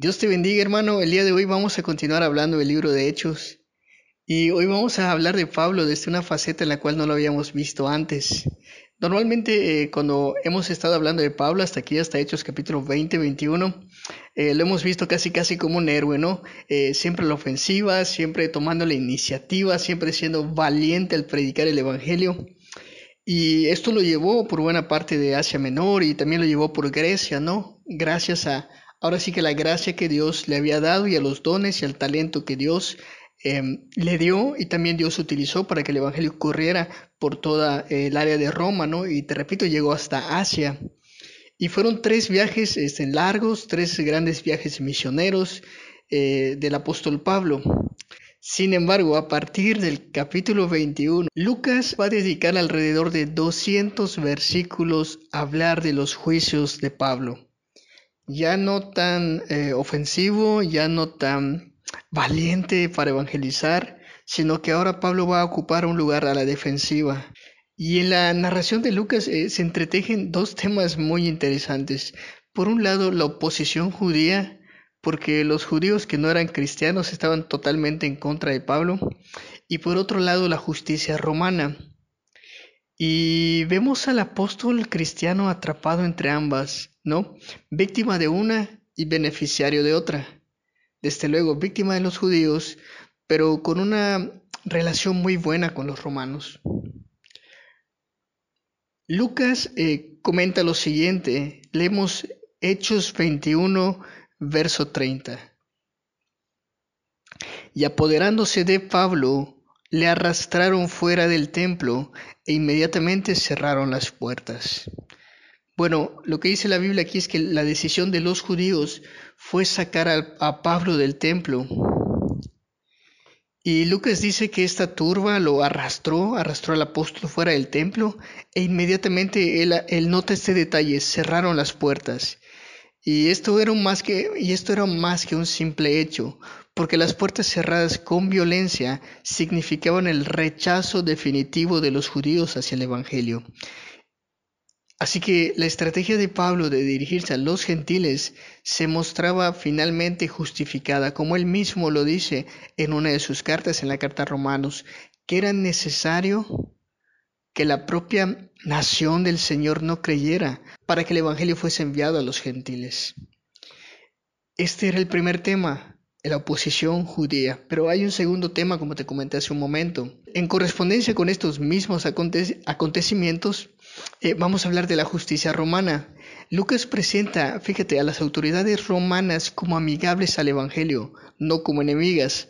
Dios te bendiga hermano, el día de hoy vamos a continuar hablando del libro de Hechos y hoy vamos a hablar de Pablo desde una faceta en la cual no lo habíamos visto antes. Normalmente eh, cuando hemos estado hablando de Pablo hasta aquí, hasta Hechos capítulo 20, 21, eh, lo hemos visto casi casi como un héroe, ¿no? Eh, siempre la ofensiva, siempre tomando la iniciativa, siempre siendo valiente al predicar el Evangelio. Y esto lo llevó por buena parte de Asia Menor y también lo llevó por Grecia, ¿no? Gracias a, ahora sí que la gracia que Dios le había dado y a los dones y al talento que Dios em, le dio y también Dios utilizó para que el Evangelio corriera por toda eh, el área de Roma, ¿no? Y te repito, llegó hasta Asia. Y fueron tres viajes este, largos, tres grandes viajes misioneros eh, del apóstol Pablo. Sin embargo, a partir del capítulo 21, Lucas va a dedicar alrededor de 200 versículos a hablar de los juicios de Pablo. Ya no tan eh, ofensivo, ya no tan valiente para evangelizar, sino que ahora Pablo va a ocupar un lugar a la defensiva. Y en la narración de Lucas eh, se entretejen dos temas muy interesantes. Por un lado, la oposición judía porque los judíos que no eran cristianos estaban totalmente en contra de Pablo, y por otro lado la justicia romana. Y vemos al apóstol cristiano atrapado entre ambas, ¿no? Víctima de una y beneficiario de otra. Desde luego, víctima de los judíos, pero con una relación muy buena con los romanos. Lucas eh, comenta lo siguiente, leemos Hechos 21, verso 30. Y apoderándose de Pablo, le arrastraron fuera del templo e inmediatamente cerraron las puertas. Bueno, lo que dice la Biblia aquí es que la decisión de los judíos fue sacar a, Pablo del templo. Y Lucas dice que esta turba lo arrastró, arrastró al apóstol fuera del templo e inmediatamente él, él nota este detalle, cerraron las puertas. Y esto, era más que, y esto era más que un simple hecho, porque las puertas cerradas con violencia significaban el rechazo definitivo de los judíos hacia el Evangelio. Así que la estrategia de Pablo de dirigirse a los gentiles se mostraba finalmente justificada, como él mismo lo dice en una de sus cartas, en la carta a Romanos, que era necesario que la propia nación del Señor no creyera para que el Evangelio fuese enviado a los gentiles. Este era el primer tema, la oposición judía. Pero hay un segundo tema, como te comenté hace un momento. En correspondencia con estos mismos acontecimientos, eh, vamos a hablar de la justicia romana. Lucas presenta, fíjate, a las autoridades romanas como amigables al Evangelio, no como enemigas.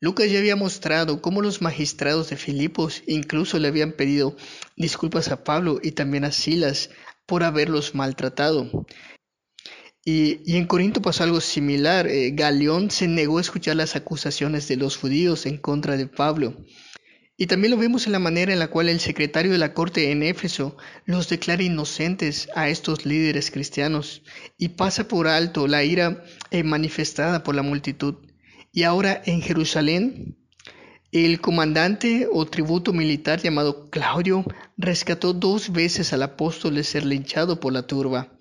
Lucas ya había mostrado cómo los magistrados de Filipos incluso le habían pedido disculpas a Pablo y también a Silas por haberlos maltratado. Y, en Corinto pasó algo similar. Eh, Galeón se negó a escuchar las acusaciones de los judíos en contra de Pablo. Y también lo vemos en la manera en la cual el secretario de la corte en Éfeso los declara inocentes a estos líderes cristianos y pasa por alto la ira eh, manifestada por la multitud. Y ahora en Jerusalén, el comandante o tributo militar llamado Claudio rescató dos veces al apóstol de ser linchado por la turba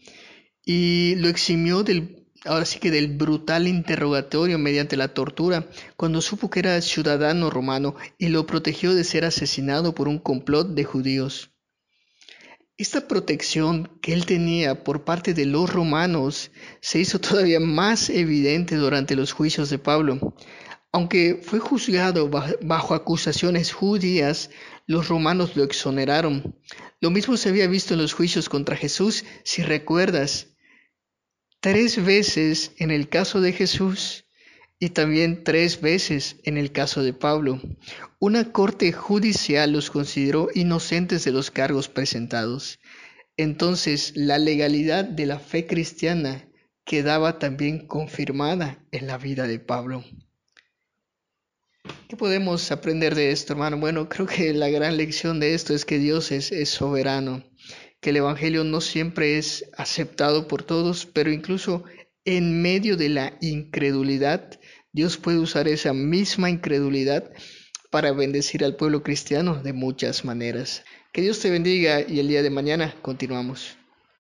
y lo eximió del, ahora sí que del brutal interrogatorio mediante la tortura cuando supo que era ciudadano romano y lo protegió de ser asesinado por un complot de judíos. Esta protección que él tenía por parte de los romanos se hizo todavía más evidente durante los juicios de Pablo. Aunque fue juzgado bajo acusaciones judías, los romanos lo exoneraron. Lo mismo se había visto en los juicios contra Jesús, si recuerdas. Tres veces en el caso de Jesús y también tres veces en el caso de Pablo. Una corte judicial los consideró inocentes de los cargos presentados. Entonces la legalidad de la fe cristiana quedaba también confirmada en la vida de Pablo. ¿Qué podemos aprender de esto, hermano? Bueno, creo que la gran lección de esto es que Dios es, es soberano, que el Evangelio no siempre es aceptado por todos, pero incluso en medio de la incredulidad, Dios puede usar esa misma incredulidad para bendecir al pueblo cristiano de muchas maneras. Que Dios te bendiga y el día de mañana continuamos.